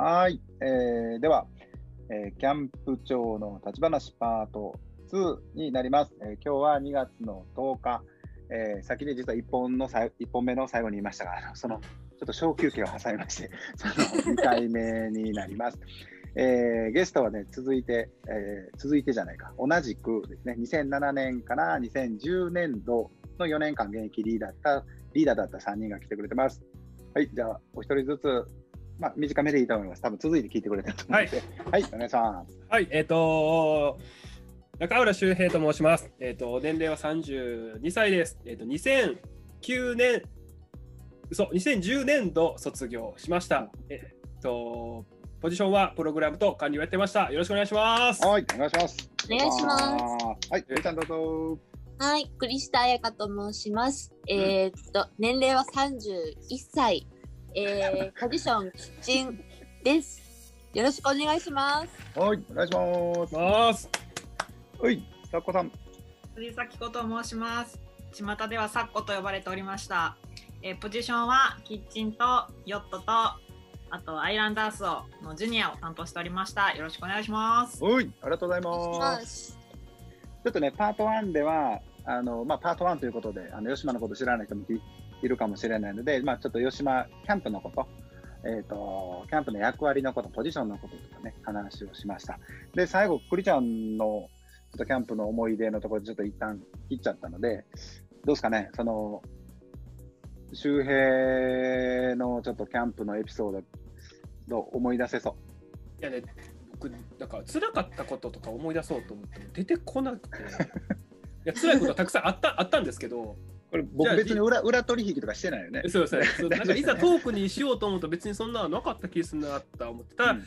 はい、えー、では、えー、キャンプ長の立ち話パート2になります。えー、今日は2月の10日、えー、先に実は1本の1本目の最後に言いましたが、そのちょっと小休憩を挟みまして、その2回目になります。えー、ゲストはね、続いて、えー、続いてじゃないか、同じくですね、2007年から2010年度の4年間現役リーダーだった、リーダーだった3人が来てくれてます。はい、じゃあ、お一人ずつまあ、短めでいいと思います。多分続いて聞いてくれたと思うので、はい、はい、お願いします。はい、えっ、ー、と中浦修平と申します。えっ、ー、と、年齢は32歳です。えっ、ー、と、2009年、そう、2010年度卒業しました。えっ、と、ポジションはプログラムと管理をやってました。よろしくお願いします。はい、お願いします。お願いします。はい、ゆりさんどうぞ。はい、栗下彩香と申します。えっと、年齢は31歳。えー、ポジションキッチンです。よろしくお願いします。はい、お願いします。はい、さっこさん。藤崎子と申します。巷ではサッコと呼ばれておりました。えー、ポジションはキッチンとヨットとあとアイランダースをのジュニアを担当しておりました。よろしくお願いします。はい、ありがとうございます。ちょっとね、パート1では、あのまあ、パート1ということで、あの吉島のこと知らない人もいるかもしれないので、まあ、ちょっと吉島キャンプのこと、えっ、ー、と、キャンプの役割のこと、ポジションのこととかね、話をしました。で、最後、栗ちゃんのちょっとキャンプの思い出のところでちょっと一旦切っちゃったので、どうですかね、その、周平のちょっとキャンプのエピソード、思い出せそう？いやね、僕、なんか辛かったこととか思い出そうと思っても出てこなくて、いや辛いことはたくさんあったあったんですけど、これ僕別に裏裏取引とかしてないよね。そうですね。なんかいざトークにしようと思うと別にそんなのなかった気するなって思ってた。うん、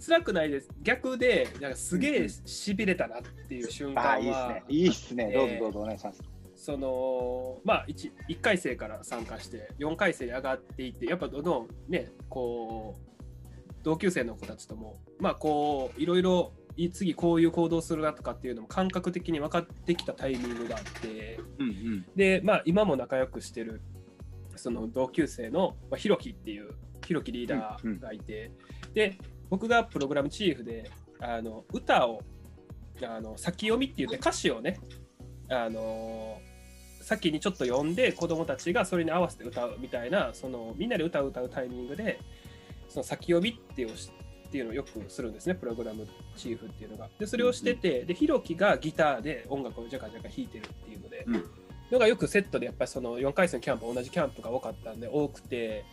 辛くないです。逆で、なんかすげえしびれたなっていう瞬間は。いいですね。いいっすね。どうぞどうぞお願いします。そのまあ 1, 1回生から参加して4回生に上がっていってやっぱどんどんねこう同級生の子たちともまあこういろいろ次こういう行動するなとかっていうのも感覚的に分かってきたタイミングがあって、うんうん、でまあ今も仲良くしてるその同級生の、まあ、ひろきっていうひろきリーダーがいて、うんうん、で僕がプログラムチーフであの歌をあの先読みって言って歌詞をねあの先にちょっと読んで子供たちがそれに合わせて歌うみたいなそのみんなで歌う歌うタイミングでその先読みっていうっていうのをよくするんですね、プログラムチーフっていうのが。で、それをしてて、うん、で、ひろきがギターで音楽をジャカジャカ弾いてるっていうので、うん、のがよくセットでやっぱりその4回戦キャンプ同じキャンプが多かったんで多くて、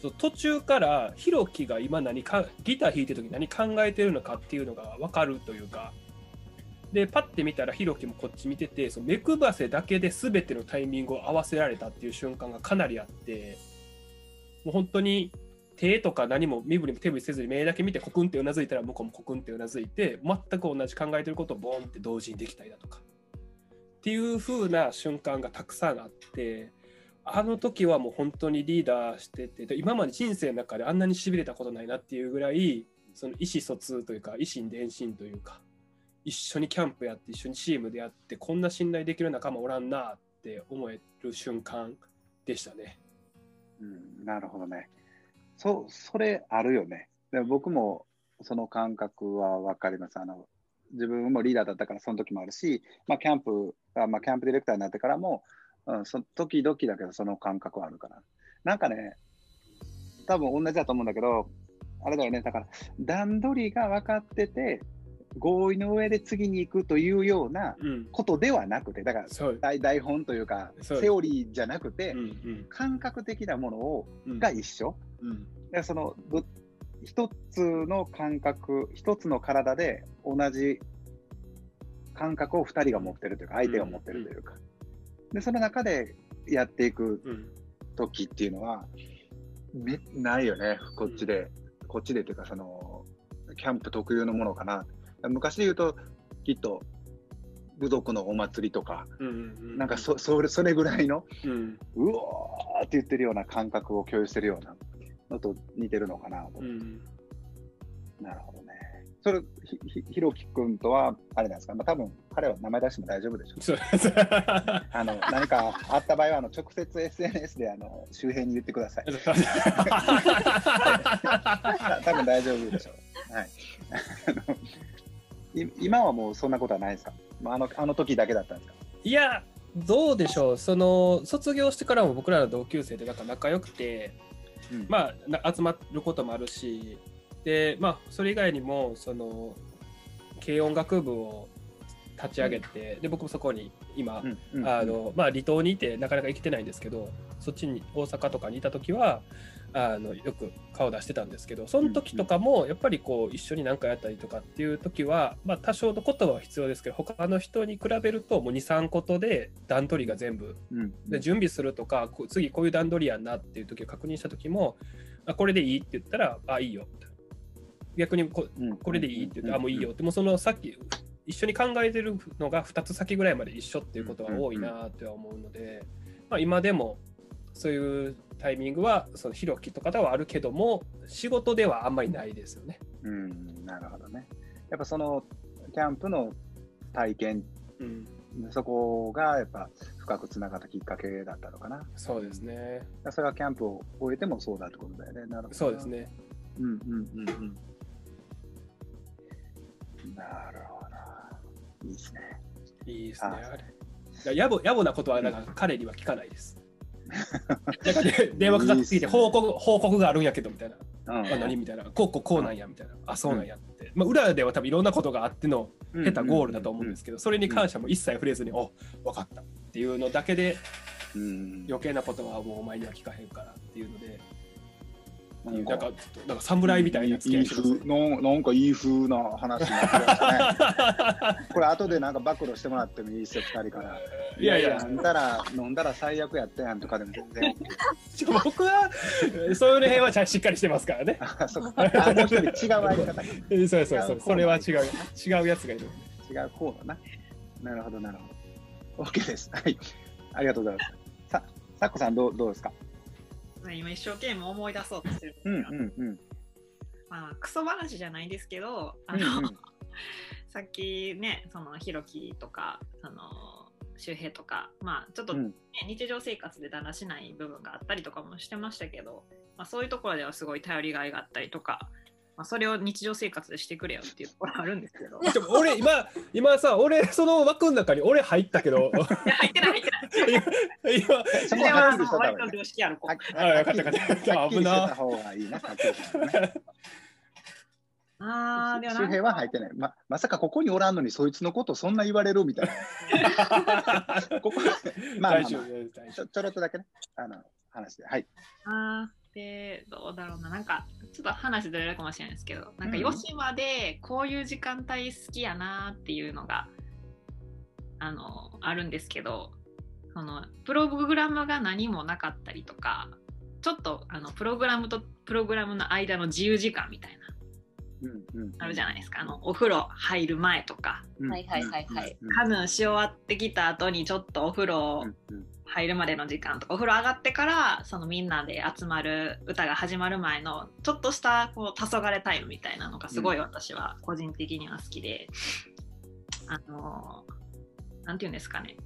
その途中からひろきが今何かギター弾いてる時何考えてるのかっていうのが分かるというか、で、パッて見たらひろきもこっち見てて、その目配せだけで全てのタイミングを合わせられたっていう瞬間がかなりあって、もう本当に手とか何も身振りも手振りせずに目だけ見てコクンってうなずいたら向こうもコクンってうなずいて全く同じ考えてることをボンって同時にできたりだとかっていう風な瞬間がたくさんあってあの時はもう本当にリーダーしてて今まで人生の中であんなにしびれたことないなっていうぐらいその意思疎通というか意心伝心というか一緒にキャンプやって一緒にチームでやってこんな信頼できる仲間おらんなって思える瞬間でしたね。うん、なるほどね。そそれあるよね。で僕もその感覚は分かります。あの自分もリーダーだったからその時もあるし、まあ、キャンプあ、まあ、キャンプディレクターになってからも、うん、そ時々だけどその感覚はあるから。なんかね、多分同じだと思うんだけど、あれだよね、だから段取りが分かってて、合意の上で次に行くというようなことではなくて、だから台本というか、セオリーじゃなくて、感覚的なものを、が一緒。でその一つの感覚、一つの体で同じ感覚を2人が持ってるというか、相手が持ってるというか、でその中でやっていく時っていうのは、めないよね、こっちで、こっちでというか、そのキャンプ特有のものかな。昔で言うと、きっと部族のお祭りとか、なんかそそれそれぐらいの、うん、うおーって言ってるような感覚を共有してるようなのと似てるのかなと、うん、なるほどね。それ、ひひひろきくんとは、あれなんですか、まあ多分彼は名前出しても大丈夫でしょう。そう あの何かあった場合はあの直接 SNS であの周辺に言ってください。多分大丈夫でしょう。はい。今はもうそんなことはないですか？まああのあの時だけだったんですか？いやどうでしょうその卒業してからも僕らの同級生でなんか仲良くてうんまあな集まることもあるしでまあそれ以外にもその軽音楽部を立ち上げて、で僕もそこに今、うんうんあのまあ、離島にいてなかなか行けてないんですけどそっちに大阪とかにいた時はあのよく顔出してたんですけどその時とかもやっぱりこう一緒に何かやったりとかっていう時は、まあ、多少の言葉は必要ですけど他の人に比べるともう23ことで段取りが全部。うんで準備するとかこう次こういう段取りやんなっていう時を確認した時もあこれでいいって言ったらあいいよ。逆にこうんこれでいいって言って、あもういいよ。ってもうそのさっき一緒に考えてるのが2つ先ぐらいまで一緒っていうことは多いなっては思うので、まあ、今でもそういうタイミングはそのひろきとかではあるけども仕事ではあんまりないですよね。うん、なるほどね。やっぱそのキャンプの体験、うん、そこがやっぱ深くつながったきっかけだったのかな。そうですね。それはキャンプを終えてもそうだってことだよね。なるほど。そうです。ね。うんうんうんうん。なるほど。いいですね。いいですね。ああれ。野暮野暮なことはなんか彼には聞かないです。なんかで電話かかってきて報告報告があるんやけどみたいな。うんあ何みたいな。こうこうこうなんやみたいな。あそうなんやって。まあ裏では多分いろんなことがあっての下手ゴールだと思うんですけど、それに関してはもう一切触れずに、お分かったっていうのだけでうんうん余計なことはもうお前には聞かへんからっていうので、うんなんかなんか侍みたいな付き合いしてまなんかいい風な話になってきまね。これ後でなんか暴露してもらってもいいですよ、二人から。いやいや飲んだら、飲んだら最悪やったやんとかでも全然。僕はそういう辺はしっかりしてますからね。あ、そっか。あ、もう一人違う相方。違そうそうそう。それは違う違うやつがいる。う方だな。なるほど、なるほど。OK です。はい。ありがとうございます。さ、さっこさんどうどうですか？今一生懸命思い出そうとしてるんですうんよ。うんうん。まあ、クソ話じゃないですけど、あうんの、うん さっきね、そのひろきとか、その周平とか、まあ、ちょっと、ねうん日常生活でだらしない部分があったりとかもしてましたけど、まあ、そういうところではすごい頼りがいがあったりとか、まあ、それを日常生活でしてくれよっていうところあるんですけど、いでも俺今今さ俺その枠の中に俺入ったけどや 入ってない入ってない。今それは割と識ある子。はあよかったよかった方がいいな。ああ、でも周平は入ってない。ままさかここにおらんのにそいつのことそんな言われるみたいな。ここまあちょちょろっとだけね、あの話で。はい。あーでどうだろうな。なんかちょっと話ずれるかもしれないですけどなんかうん吉間でこういう時間帯好きやなっていうのがあのあるんですけどそのプログラムが何もなかったりとかちょっとあのプログラムとプログラムの間の自由時間みたいなうんうんあるじゃないですか。あのお風呂入る前とか。うん。はいはいはいはい。うんカヌーし終わってきた後にちょっとお風呂入るまでの時間とかお風呂上がってからそのみんなで集まる歌が始まる前のちょっとしたこう黄昏タイムみたいなのがすごい私は個人的には好きで、あのなんていうんですかね。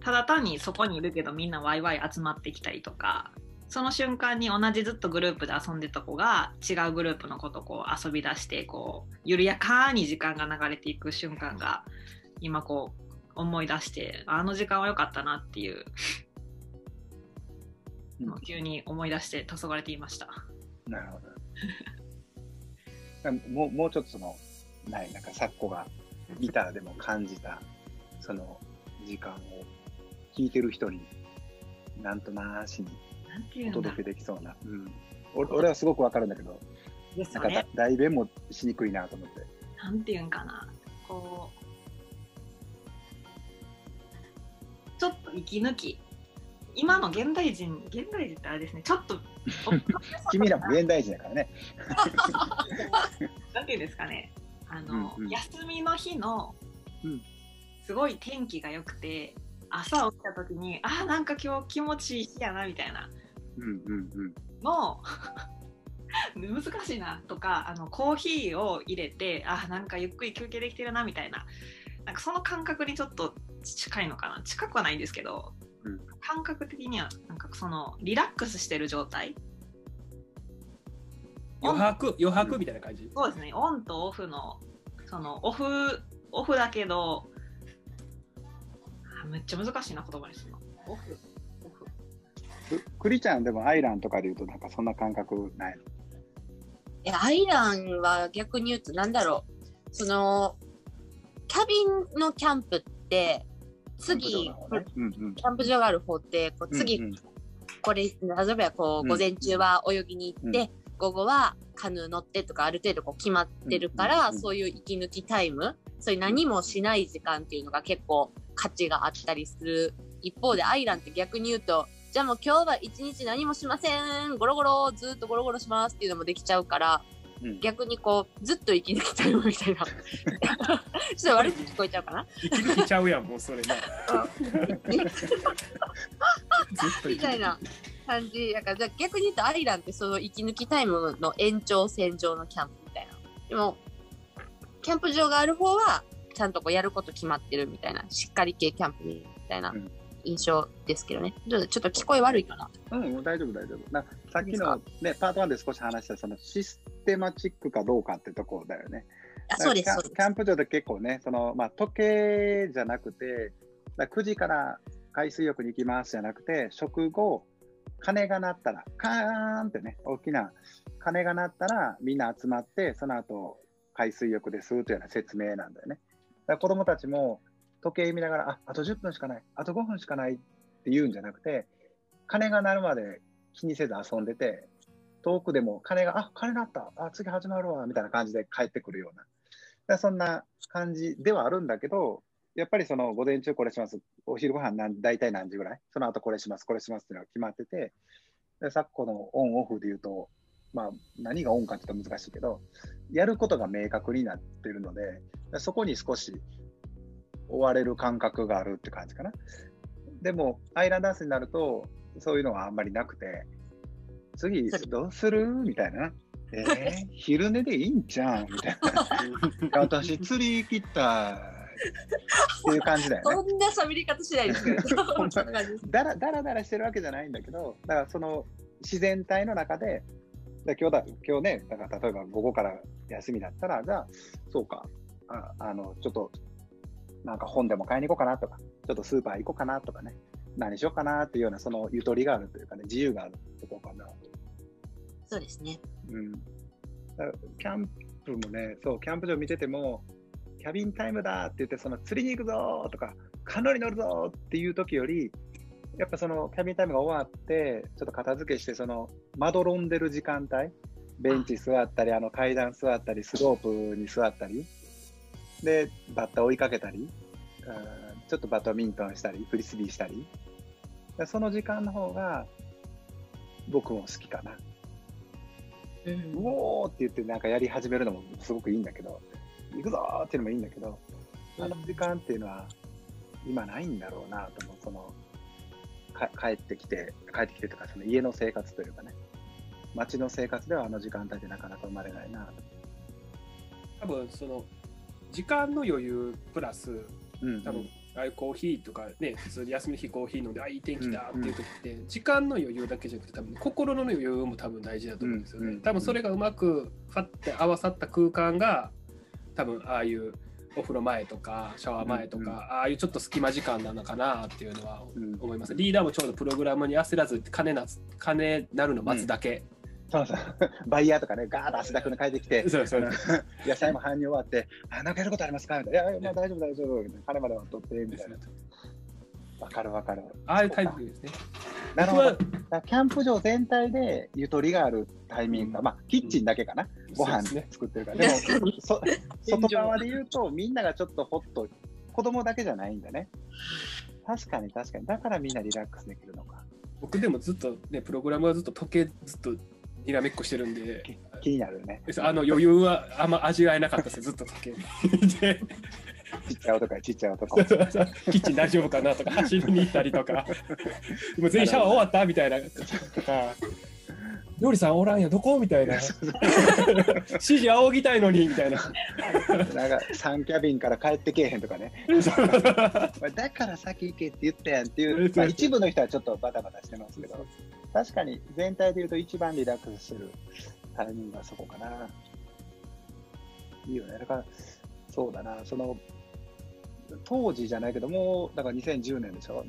ただ単にそこにいるけどみんなワイワイ集まってきたりとかその瞬間に同じずっとグループで遊んでた子が違うグループの子とこう遊び出してこう緩やかに時間が流れていく瞬間が今こう思い出してあの時間は良かったなっていうう急に思い出して黄昏ていました。なるほど。もうもうちょっとその、ない、なんか、サッコがギターでも感じた、その時間を聴いてる人に、なんとなしにお届けできそうな。うん、俺俺はすごくわかるんだけど、なんか。代弁もしにくいなと思って。なんていうんかな。こう、ちょっと息抜き。今の現代人、現代人ってあれですね、ちょっと、君らも現代人だからね。なんていうんですかね、あの、うんうん休みの日のうん、すごい天気が良くて、朝起きた時に、あーなんか今日気持ちいい日やなみたいなうんうんうん。の 難しいなとかあのコーヒーを入れてあなんかゆっくり休憩できてるなみたいな。なんかその感覚にちょっと近いのかな。近くはないんですけど、うん。感覚的にはなんかそのリラックスしてる状態。余白？余白みたいな感じ？そうですね。オンとオフのそのオフオフだけどあめっちゃ難しいな言葉にするの。オフクリちゃんでもアイランとかで言うとなんかそんな感覚ないの？いやアイランは逆に言うとなんだろう。そのキャビンのキャンプって次うんうん。キャンプ場がある方ってこう次、うんうん。これ例えばこううん午前中は泳ぎに行って、午後はカヌー乗ってとかある程度こう決まってるから、うんうんうん。そういう息抜きタイムそういう何もしない時間っていうのが結構価値があったりする。一方でアイランって逆に言うとじゃあもう今日は一日何もしません。ゴロゴロずっとゴロゴロしますっていうのもできちゃうからうん。逆にこうずっと息抜きタイムみたいな。ちょっと悪く聞こえちゃうかな？息抜きちゃうやん、もうそれな。みたいな感じ。だからじゃあ逆に言うとアイランってその息抜きタイムの延長線上のキャンプみたいな。でもキャンプ場がある方はちゃんとこうやること決まってるみたいな。しっかり系キャンプみたいな。うん印象ですけどねちょっと聞こえ悪いかなうん、大丈夫、大丈夫。なさっきの、ね、パート1で少し話したそのシステマチックかどうかってとこだよね。あそうですキャンプ場で結構ね、そのまあ、時計じゃなくて、だ9時から海水浴に行きますじゃなくて、食後、鐘が鳴ったら、カーンってね、大きな鐘が鳴ったら、みんな集まって、その後海水浴ですというような説明なんだよね。だ子供たちも時計見ながら、ああと10分しかない、あと5分しかないって言うんじゃなくて、鐘が鳴るまで気にせず遊んでて、遠くでも鐘が、あ鐘鳴った、あ次始まるわ。みたいな感じで帰ってくるような、そんな感じではあるんだけど、やっぱりその午前中これします、お昼ご飯なん大体何時ぐらい、その後これします、これしますっていうのが決まってて、で昨今のオンオフで言うと、まあ、何がオンかって言うと難しいけど、やることが明確になってるので、そこに少し追われる感覚があるって感じかな。でも、アイランダンスになると、そういうのはあんまりなくて、次どうするみたいな。えー、昼寝でいいんじゃんみたいな。私、釣り行きたいっていう感じだよね。そんな喋り方しないですけどそんな感じですだらだらだらしてるわけじゃないんだけど、だからその自然体の中で、で今日だ今日ね、だから例えば午後から休みだったら、じゃあ、そうか、ああのちょっとなんか本でも買いに行こうかなとか、ちょっとスーパー行こうかなとかね、何しようかなっていうような、そのゆとりがあるというかね、自由があるところかな。そうですねうん、キャンプもね、そう、キャンプ場見てても、キャビンタイムだって言って、その釣りに行くぞーとか、カヌーに乗るぞーっていう時より、やっぱそのキャビンタイムが終わって、ちょっと片付けして、そのまどろんでる時間帯、ベンチ座ったり、あの階段座ったり、スロープに座ったり、で、バッタ追いかけたり、うんちょっとバドミントンしたり、フリスビーしたり、でその時間の方が僕も好きかな。うんうおーって言ってなんかやり始めるのもすごくいいんだけど、行くぞーっていうのもいいんだけど、あの時間っていうのは今ないんだろうなと思う。そのか帰ってきて、帰ってきてとか、その家の生活というかね、街の生活ではあの時間帯ってなかなか生まれないなと。多分その時間の余裕プラスうん、多分ああいうコーヒーとかね普通に休みの日コーヒー飲んであいい天気だっていう時って、時間の余裕だけじゃなくて多分心の余裕も多分大事だと思うんですよね、うんうん多分それがうまくファって合わさった空間が多分ああいうお風呂前とかシャワー前とか、うんうんああいうちょっと隙間時間なのかなっていうのはうん。思います、リーダーもちょうどプログラムに焦らず金な金なるの待つだけ、そうそう。バイヤーとかね、ガーッと汗だくに帰ってきて、そうそう 野菜も搬入終わって、あ、なんかやることありますか？みたいな。いやまあ大丈夫、大丈夫。みたいな彼までは取って、みたいな。わかるわかる。ああいうタイプですねなるほど。キャンプ場全体でゆとりがあるタイミングが、うんまあ、キッチンだけかな、ご飯そうですね作ってるから。でも、そ 外側で言うと、みんながちょっとほっと、子供だけじゃないんだね。確かに確かに。だからみんなリラックスできるのか。僕でもずっとねプログラムはずっと時計ずっとにらめっこしてるんで。気になるよね。あの余裕はあんま味わえなかったですずっと。時計でちっちゃい男やちっちゃい男。キッチン大丈夫かなとか走りに行ったりとか。もう全員シャワー終わったみたいな。とか。料理さんおらんやどこ？みたいな。指示仰ぎたいのにみたいな。なんか3キャビンから帰ってけえへんとかね。まあだから先行けって言ったやんっていう、まあ、一部の人はちょっとバタバタしてますけど、確かに全体で言うと一番リラックスしてるタイミングはそこかな。いいよね。だから、そうだな、その、当時じゃないけども、だから2010年でしょ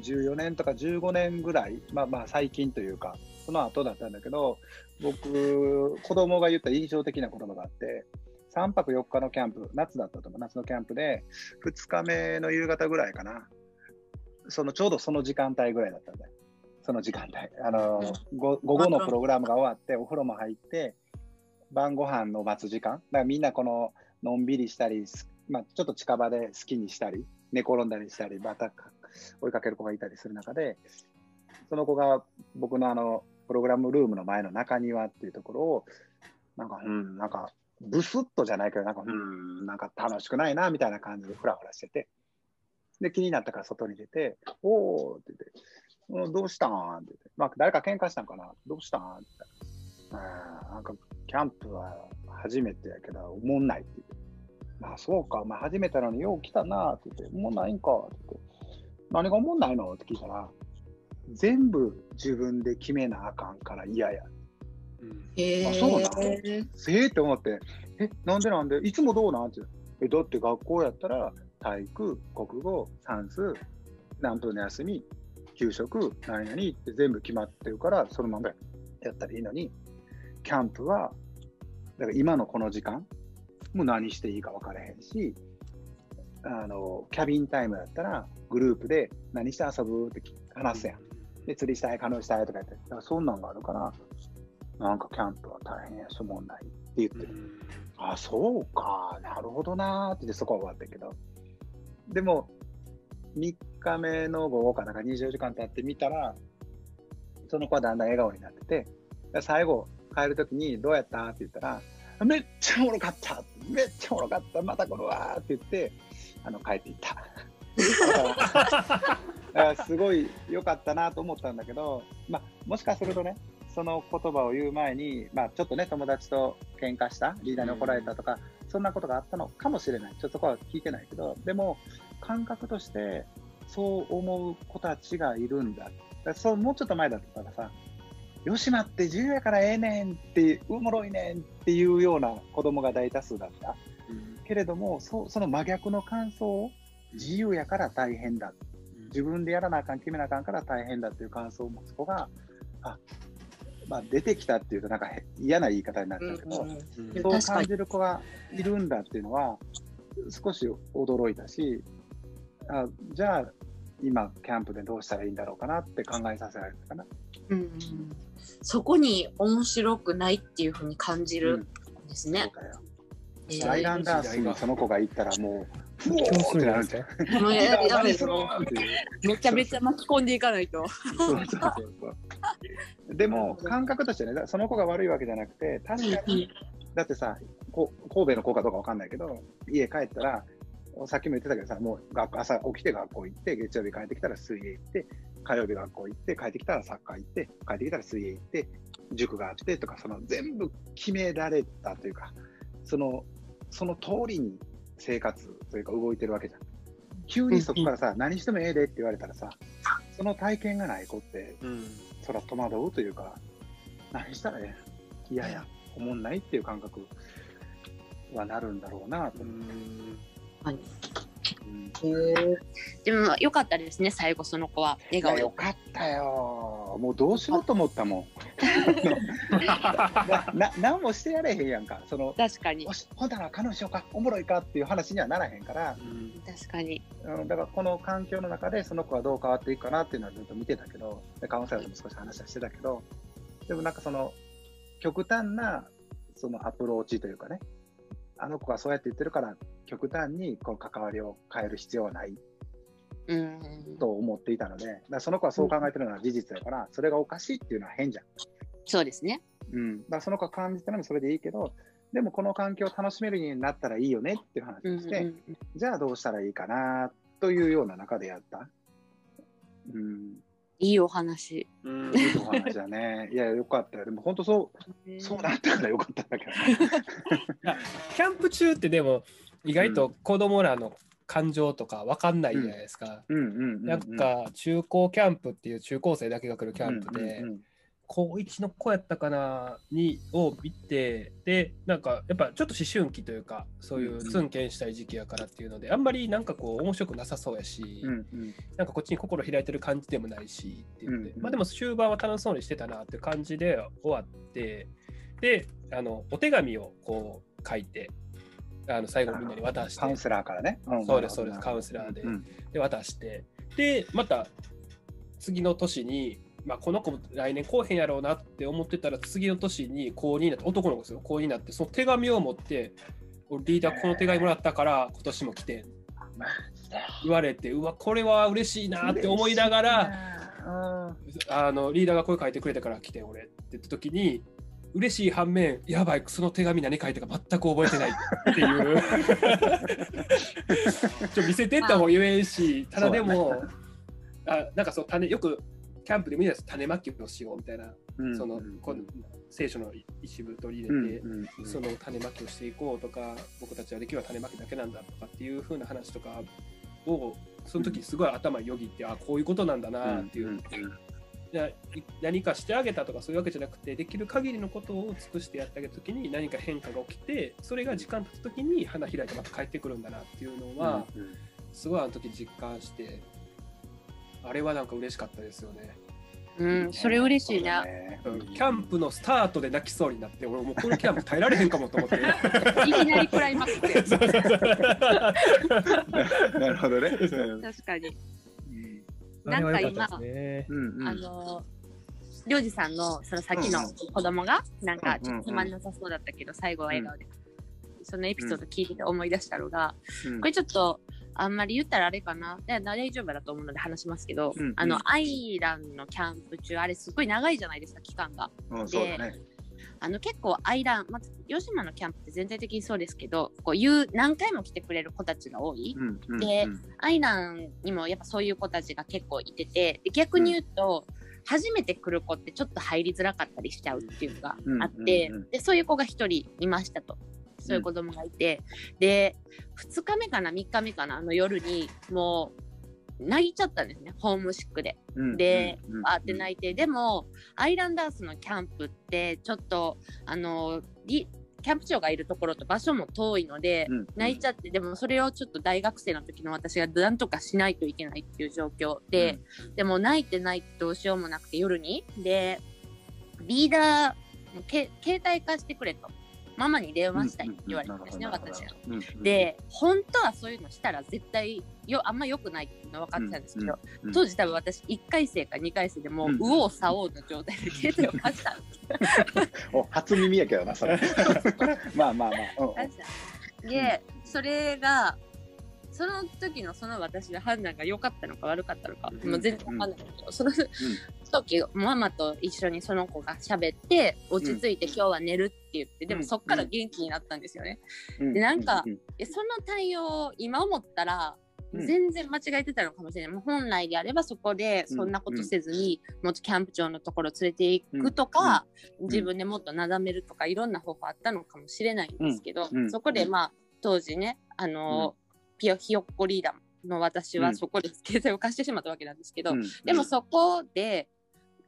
?2014 年とか15年ぐらい、まあまあ最近というか、その後だったんだけど、僕、子供が言った印象的な言葉があって、3泊4日のキャンプ、夏だったと思う、夏のキャンプで、2日目の夕方ぐらいかな、そのちょうどその時間帯ぐらいだったんだよ。その時間帯。あの、ご午後のプログラムが終わって、お風呂も入って、晩ご飯の待つ時間。だからみんなこの、のんびりしたり、すまあ、ちょっと近場で好きにしたり、寝転んだりしたり、また追いかける子がいたりする中で、その子が僕のあの、プログラムルームの前の中庭っていうところを、なんか、うん、なんか、ブスッとじゃないけど、なんか、うん、なんか楽しくないな、みたいな感じでフラフラしてて、で、気になったから外に出て、おーって言って、うんどうしたんって言って、まあ、誰か喧嘩したんかなどうしたんって言ったら、うんなんか、キャンプは初めてやけど、おもんないって言って、まあ、そうか、まあ、初めてなのによう来たなって言って、おもんないんかって言って、何がおもんないのって聞いたら、全部自分で決めなあかんから嫌や。へあそうなのえ。せえって思って、え、なんでなんで、いつもどうなん？って。え、だって学校やったら、体育、国語、算数、何分の休み、給食、何々って全部決まってるから、そのままやったらいいのに、キャンプは、だから今のこの時間、もう何していいか分からへんし、あの、キャビンタイムだったら、グループで何して遊ぶって話すやん。で、釣りしたい、カヌーしたいとか言って、だからそんなんがあるから、なんかキャンプは大変やし、おもんないって言ってる。あ、そうか、なるほどなーって言ってそこは終わったけど。でも、3日目の午後かなんか24時間経ってみたら、その子はだんだん笑顔になってて、で最後帰るときにどうやった？って言ったら、めっちゃおもろかった！めっちゃおもろかった！また来るわーって言って、あの帰っていった。すごい良かったなと思ったんだけど、まあ、もしかするとね、その言葉を言う前に、まあ、ちょっとね、友達と喧嘩した、リーダーに怒られたとか、そんなことがあったのかもしれない。ちょっとそこは聞いてないけど、でも、感覚として、そう思う子たちがいるんだ。だそうもうちょっと前だったらさ、よしまって自由やからええねんって、おもろいねんっていうような子供が大多数だった。けれども、そその真逆の感想を、自由やから大変だ。自分でやらなあかん、決めなあかんから大変だっていう感想を持つ子が、あまあ、出てきたっていうと、なんかへ嫌な言い方になっちゃうけど、うんうんそう感じる子がいるんだっていうのは、少し驚いたし、あじゃあ、今、キャンプでどうしたらいいんだろうかなって考えさせられたかな。うんうんそこに面白くないっていうふうに感じるんですそうね。だよ。えー。アイランダースにその子が行ったら、もう、うお競ーって争じゃないですかう。もうややべえ。めちゃめちゃ巻き込んでいかないと。そうそうそうそう。でも、感覚としてね、だその子が悪いわけじゃなくて、確かに、だってさ、こ神戸の子かどうかわかんないけど、家帰ったら、さっきも言ってたけどさ、もう学朝起きて学校行って、月曜日帰ってきたら水泳行って、火曜日学校行って、帰ってきたらサッカー行って、帰ってきたら水泳行って、塾があってとか、その全部決められたというか、その、その通りに生活というか動いてるわけじゃん。急にそこからさ、何してもええでって言われたらさ、その体験がない子って、うん。そら戸惑うというか、何したらええんいやい。や、おもんないっていう感覚はなるんだろうなと。うん。はい。うんでもよかったですね、最後その子は笑顔でよかったよ。もうどうしようと思ったもん。なな何もしてやれへんやんか。その確かにほんなら彼女しようか、おもろいかっていう話にはならへんから、確かに。うん、だからこの環境の中でその子はどう変わっていくかなっていうのはずっと見てたけど、でカウンセラーとも少し話はしてたけど、でもなんかその極端なそのアプローチというかね、あの子がそうやって言ってるから、極端にこの関わりを変える必要はないうん。と思っていたので、だその子はそう考えてるのは事実だから、それがおかしいっていうのは変じゃん。そうですね。うん、だその子が感じたのもそれでいいけど、でもこの環境を楽しめるようになったらいいよねっていう話うんをして、うんじゃあどうしたらいいかなというような中でやった。うん、いいお話。うんいいお話だね。いや、よかったよ。でも本当そう、そうなったからよかったんだけどね。キャンプ中ってでも意外と子供らの感情とか分かんないじゃないですか。なんか中高キャンプっていう中高生だけが来るキャンプで、高1の子やったかなにを見てでなんかやっぱちょっと思春期というかそういうツンケンしたい時期やからっていうのであんまりなんかこう面白くなさそうやし、うん。うん。なんかこっちに心開いてる感じでもないしっていうので、うん。うん。まあでも終盤は楽しそうにしてたなっていう感じで終わってであのお手紙をこう書いてあの最後みんなに渡して。カウンセラーからね。ん。そうですそうです。カウンセラーで。うん。で渡して。でまた次の年に、まあ、この子も来年来へんやろうなって思ってたら次の年に高2になって男の子ですよ。高2になってその手紙を持って俺リーダーこの手紙もらったから今年も来て言われてうわこれは嬉しいなって思いながらあのリーダーが声書いてくれたから来て俺って言った時に嬉しい反面やばいその手紙何書いたか全く覚えてないっていう。ちょ見せてっても言えんし、ただでも、あなんかそう種よくキャンプでみんなで種まきをしようみたいな、うんそのうん。この聖書の一部取り入うんれて、うんうんその種まきをしていこうとか僕たちはできるは種まきだけなんだとかっていう風な話とかをその時すごい頭によぎって、あこういうことなんだなっていう、何かしてあげたとかそういうわけじゃなくてできる限りのことを尽くしてやってあげた時に何か変化が起きてそれが時間経つ時に花開いてまた帰ってくるんだなっていうのは、うんうんすごいあの時実感してあれはなんか嬉しかったですよね。うん、それ嬉しいな。うんキャンプのスタートで泣きそうになって俺もうこのキャンプ耐えられへんかもと思って。いきなりクライマックスそうそうそう なるほどね。確かに。うんなんか今かねうんうんあの、りょうじさんのその先の子供が、なんかちょっとつまんなさそうだったけど、最後は笑顔で。そのエピソード聞いてて思い出したのが、うんこれちょっと、あんまり言ったらあれかな？大丈夫だと思うので話しますけど、うんあの、アイランのキャンプ中、あれすごい長いじゃないですか、期間が。うんそうだね。あの結構アイラン、まず吉島のキャンプって全体的にそうですけど、こう言う何回も来てくれる子たちが多い。うんうんでうんアイランにもやっぱそういう子たちが結構いてて、で逆に言うと、初めて来る子ってちょっと入りづらかったりしちゃうっていうのがあって、うんうんうんでそういう子が一人いましたと。そういう子供がいて、で、2日目かな、3日目かな、あの夜に、もう、泣いちゃったんですね、ホームシックで。うんで、うんあって泣いて、でも、アイランダースのキャンプって、ちょっと、あの、リキャンプ長がいるところと場所も遠いので、うん泣いちゃって、でもそれをちょっと大学生の時の私がなんとかしないといけないっていう状況で、でも泣いて泣いてどうしようもなくて夜に、で、リーダー、け携帯化してくれと。ママに電話したいって言われたんですね、私は。で、本当はそういうのしたら絶対よあんま良くないっていうの分かってたんですけど、うん当時多分私1回生か2回生でもううん。右往左往の状態で携帯を貸したんですお初耳やけどな、それ。まあまあまあ。で、それが、その時のその私の判断が良かったのか悪かったのか、うん。もう全然分かんないけど、その時、ママと一緒にその子が喋って、落ち着いて今日は寝るって言って、でもそっから元気になったんですよね。うん。でなんかうん。でその対応、今思ったら、うん。全然間違えてたのかもしれない。もう本来であればそこでそんなことせずに、もっとキャンプ長のところ連れて行くとか、ん。自分でもっとなだめるとか、いろんな方法あったのかもしれないんですけど、うん。うん。そこでまあ、当時ね、あの、ピヨひよっこリーダーの私うん。はそこで携帯を貸してしまったわけなんですけど、うん。でもそこで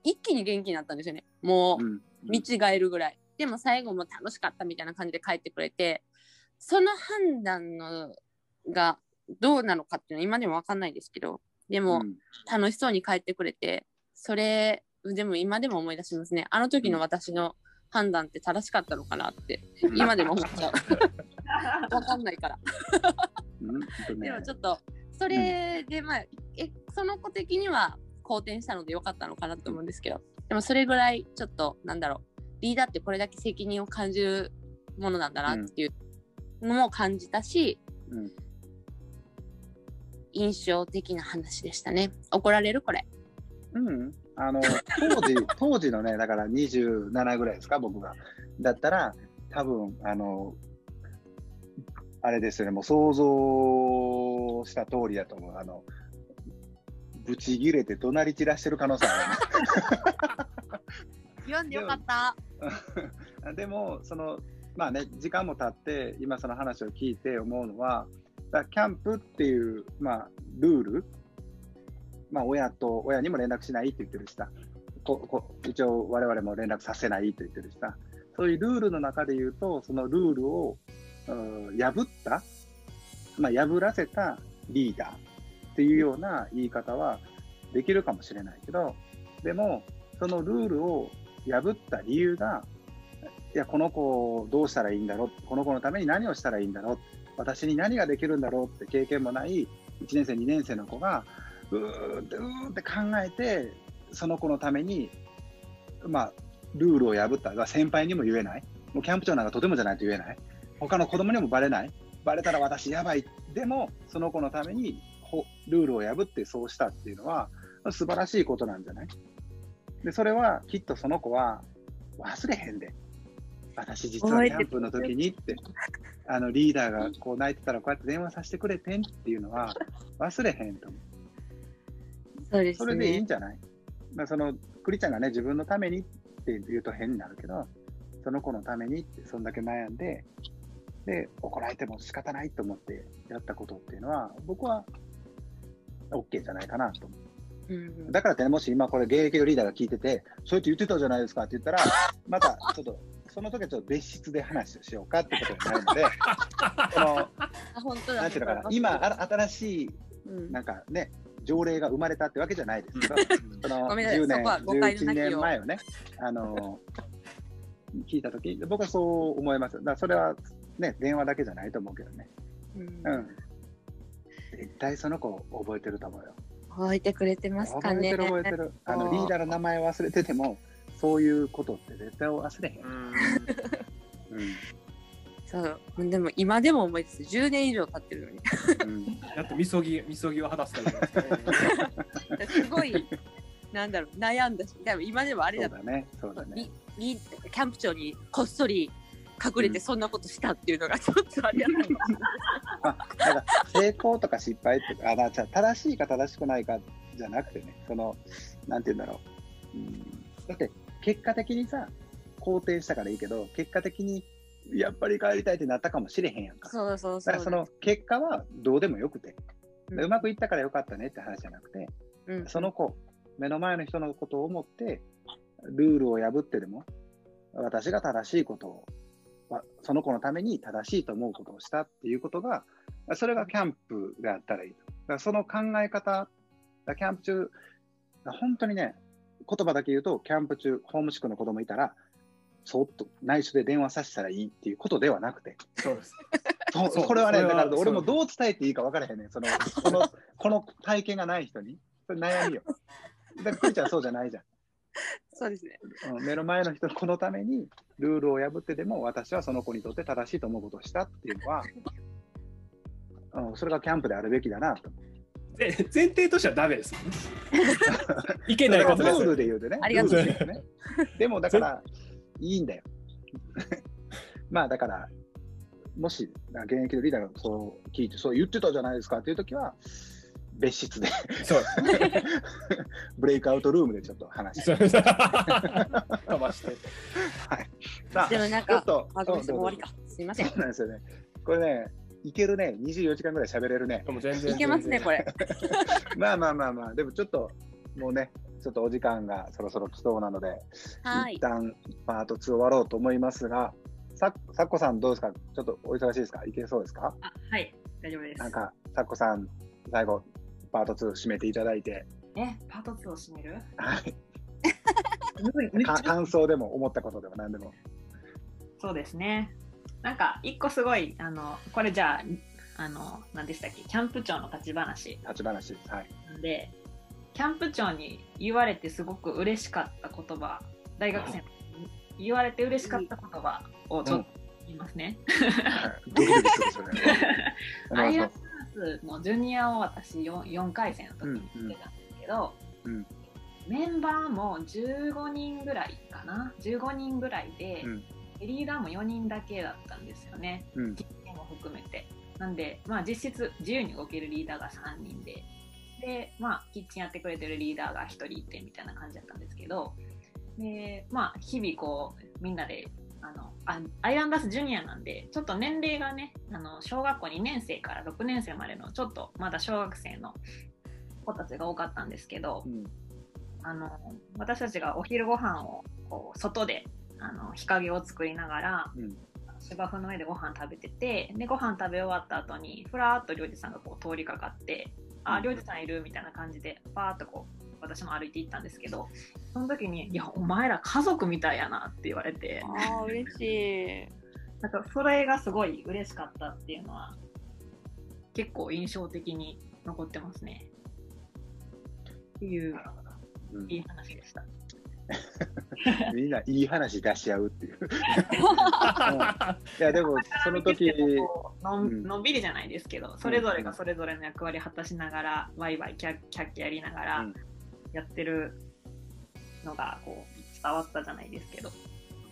一気に元気になったんですよね。もう、うん見違えるぐらい。でも最後も楽しかったみたいな感じで帰ってくれて、その判断のがどうなのかっていうのは今でもわかんないですけど、でもうん楽しそうに帰ってくれて、それ、でも今でも思い出しますね。あの時の私の判断って正しかったのかなって、今でも思っちゃう。わかんないから。でもちょっと、それでまあ、え、その子的には好転したのでよかったのかなと思うんですけど、でもそれぐらいちょっと、なんだろう、リーダーってこれだけ責任を感じるものなんだなっていうのも感じたし、うん印象的な話でしたね。怒られるこれ。うん、あの当時 当時のね、だから27ぐらいですか、僕が。だったら、多分あのあれですよね、もう想像した通りだと思う。あのブチギレて怒鳴り散らしてる可能性あ 読んでよかった。でも、その、まあね、時間も経って、今その話を聞いて思うのは、だキャンプっていう、まあ、ルール、まあ、親と、親にも連絡しないって言ってるしさ、ここ一応我々も連絡させないと言ってるしさ、そういうルールの中で言うと、そのルールを、うん破った、まあ、破らせたリーダーっていうような言い方はできるかもしれないけど、でも、そのルールを破った理由が、いや、この子をどうしたらいいんだろう、この子のために何をしたらいいんだろう、私に何ができるんだろうって経験もない1年生、2年生の子が、うーって、うーって考えて、その子のために、まあ、ルールを破った。が先輩にも言えない、もうキャンプ長なんかとてもじゃないと言えない、他の子供にもバレない、バレたら私やばい、でも、その子のためにルールを破ってそうしたっていうのは、素晴らしいことなんじゃない？で、それはきっとその子は忘れへんで。私実はキャンプの時にって、あのリーダーがこう泣いてたらこうやって電話させてくれてんっていうのは忘れへんと思う。そうですそれでいいんね。じゃない、まあ、そのクリちゃんがね、自分のためにって言うと変になるけど、その子のためにって、そんだけ悩んで、で、怒られても仕方ないと思ってやったことっていうのは、僕は OK じゃないかなと思う。うんだからってね、もし今これ現役のリーダーが聞いてて、そうやって言ってたじゃないですかって言ったら、またちょっと、その時はちょっと別室で話をしようかってことになるので、その、あ本当だ。なんていうのかな、今、新しい、うんなんかね、条例が生まれたってわけじゃないですけど、そのごめんなさい10年、そこは誤解の11なきよう年前をね、あの聞いたとき、僕はそう思います。だそれはね、電話だけじゃないと思うけどね。うんうん。絶対その子覚えてると思うよ。覚えてくれてますかね。覚えてる覚えてる。あのリーダーの名前忘れてても、そういうことって絶対忘れへん。うんうん。そう。でも今でも覚えてる。10年以上経ってるのに。うんやっとみそぎみそぎを果たしたんじゃないですかね。すごい、なんだろう、悩んだし、でも今でもあれだそうだね。そうだねリ。リキャンプ長にこっそり隠れてそんなことしたっていうのがちょっとあれない。まあ、だから成功とか失敗とか、あだじゃあ正しいか正しくないかじゃなくてね、その、なんて言うんだろう。うん、だって、結果的にさ、肯定したからいいけど、結果的に、やっぱり帰りたいってなったかもしれへんやんか。そうそうそう。だからその結果はどうでもよくて、うんうまくいったからよかったねって話じゃなくて、うん、その子、目の前の人のことを思って、ルールを破ってでも、私が正しいことを、わその子のために正しいと思うことをしたっていうことが、それがキャンプであったらいいと。だからその考え方、キャンプ中、本当にね、言葉だけ言うと、キャンプ中、ホームシックの子供いたら、そっと内緒で電話させたらいいっていうことではなくて、そうです。そこれはね、だから俺もどう伝えていいか分からへんねん。その、この、この体験がない人に。それ悩みよ。だから、クリちゃんはそうじゃないじゃん。そうですね。うん目の前の人の子のために、ルールを破ってでも、私はその子にとって正しいと思うことをしたっていうのは、うん、それがキャンプであるべきだなと。で前提としてはダメです。いけないことですールで言うとね。ありがとうございルールで言うとね。でも、だから、いいんだよ。まあ、だから、もし、現役のリーダーがそう聞いて、そう言ってたじゃないですかっていうときは、別室で、そう ブレイクアウトルームでちょっと話して。飛ばして。さあ、でもなんか、ちょっとあ、ごめんなさい、うんもう終わりか。すいません。そうなんですよね。これね、いけるね、24時間ぐらい喋れるね。もう全然いけますね、これ。まあまあまあまあ、でもちょっと、もうね、ちょっとお時間がそろそろ来そうなので、はい一。旦パート2終わろうと思いますが、ささっこさんどうですか？ちょっとお忙しいですか？いけそうですか？あはい、大丈夫ですなん。か、さっこさん、最後、パート2締めていただいて、え、パート2を締める？はい、感想でも思ったことでも何でも。そうですね。なんか一個すごいあのこれじゃああの何でしたっけ？キャンプ長の立ち話立ち話。はい。でキャンプ長に言われてすごく嬉しかった言葉大学生に言われて嬉しかった言葉をちょっと言いますね。ドキドキする、それ。アイアンダンスのジュニアを私 4, 4回戦の時にうんうん出たんですけど、うんメンバーも15人ぐらいかな？15人ぐらいで、うん。リーダーも4人だけだったんですよね。うん。も含めて。なんで、まあ、実質自由に動けるリーダーが3人で。で、まあ、キッチンやってくれてるリーダーが1人いてみたいな感じだったんですけど、で、まあ、日々こう、みんなで、あの、あアイランダースジュニアなんで、ちょっと年齢がね、あの、小学校2年生から6年生までの、ちょっとまだ小学生の子たちが多かったんですけどう、ん。あの、私たちがお昼ご飯を、こう、外で、あの、日陰を作りながら、うん。芝生の上でご飯食べててでご飯食べ終わった後にふらーっと領事さんがこう通りかかって「あ領事さんいる?」みたいな感じでパーッとこう私も歩いていったんですけどその時に「いやお前ら家族みたいやな」って言われてああ、嬉しい。なんかそれがすごい嬉しかったっていうのは結構印象的に残ってますね。っていういい話でした。みんないい話出し合うっていう。いやでもその時ののんびりじゃないですけど、それぞれがそれぞれの役割果たしながら、ワイワイキャッキャッキャやりながらうんやってるのがこう伝わったじゃないですけど、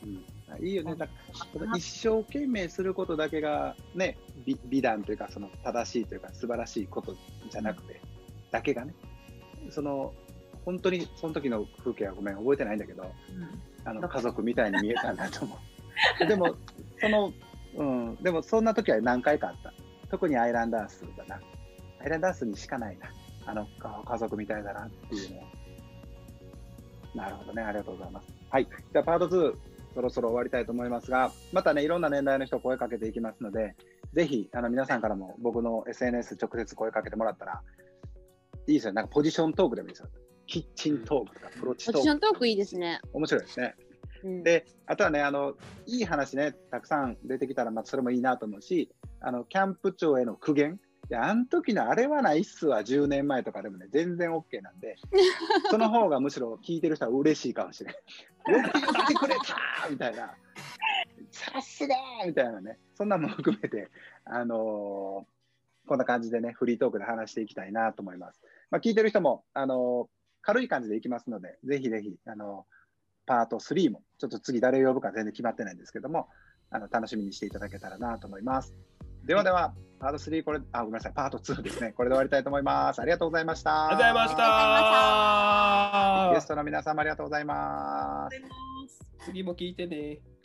うんいいよね。だから一生懸命することだけがね美美談というかその正しいというか素晴らしいことじゃなくてだけがねその本当にその時の風景はごめん覚えてないんだけどあの家族みたいに見えたんだと思う。でもそのうんでもそんな時は何回かあった。特にアイランダースだな。アイランダースにしかないな。あのか家族みたいだなっていうのは。なるほどね。ありがとうございます。はい。じゃあパート2、そろそろ終わりたいと思いますが、またね、いろんな年代の人声かけていきますので、ぜひ、あの、皆さんからも僕の SNS 直接声かけてもらったら、いいですよ。なんかポジショントークでもいいですよ。キッチントークとか、プロチポジショトーントークいいですね。ク。面白いですね。うん、で、あとはね、あの、いい話ね、たくさん出てきたら、まあ、それもいいなと思うし、あの、キャンプ長への苦言。いや、あの時のあれはないっすわ、10年前とかでもね、全然 OK なんで、その方がむしろ聞いてる人は嬉しいかもしれない。よく言ってくれたみたいな。さすがみたいなね、そんなのも含めて、あのーこんな感じでね、フリートークで話していきたいなと思います。まあ、聞いてる人も、あのー軽い感じでいきますので、ぜひぜひ、あのーパート3も、ちょっと次誰を呼ぶか全然決まってないんですけども、あの楽しみにしていただけたらなと思います。ではでは、パート3、これ、あ、ごめんなさい、パート2ですね。これで終わりたいと思います。ありがとうございました。ありがとうございました。ゲストの皆様ありがとうございます。次も聞いてね。